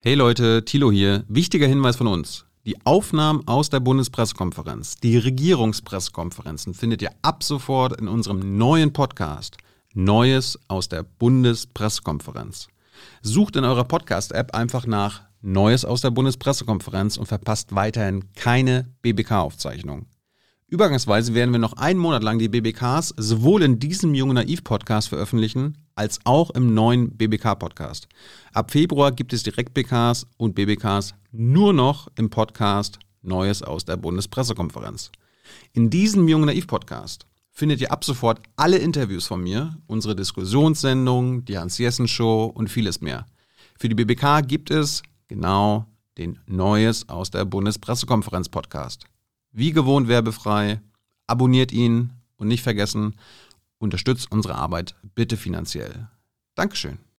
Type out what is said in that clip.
Hey Leute, Thilo hier. Wichtiger Hinweis von uns. Die Aufnahmen aus der Bundespressekonferenz, die Regierungspressekonferenzen findet ihr ab sofort in unserem neuen Podcast Neues aus der Bundespressekonferenz. Sucht in eurer Podcast-App einfach nach Neues aus der Bundespressekonferenz und verpasst weiterhin keine BBK-Aufzeichnung. Übergangsweise werden wir noch einen Monat lang die BBKs sowohl in diesem Junge Naiv Podcast veröffentlichen, als auch im neuen BBK Podcast. Ab Februar gibt es direkt BKs und BBKs nur noch im Podcast Neues aus der Bundespressekonferenz. In diesem Junge Naiv Podcast findet ihr ab sofort alle Interviews von mir, unsere Diskussionssendung, die Hans-Jessen Show und vieles mehr. Für die BBK gibt es genau den Neues aus der Bundespressekonferenz Podcast. Wie gewohnt werbefrei. Abonniert ihn und nicht vergessen, unterstützt unsere Arbeit bitte finanziell. Dankeschön.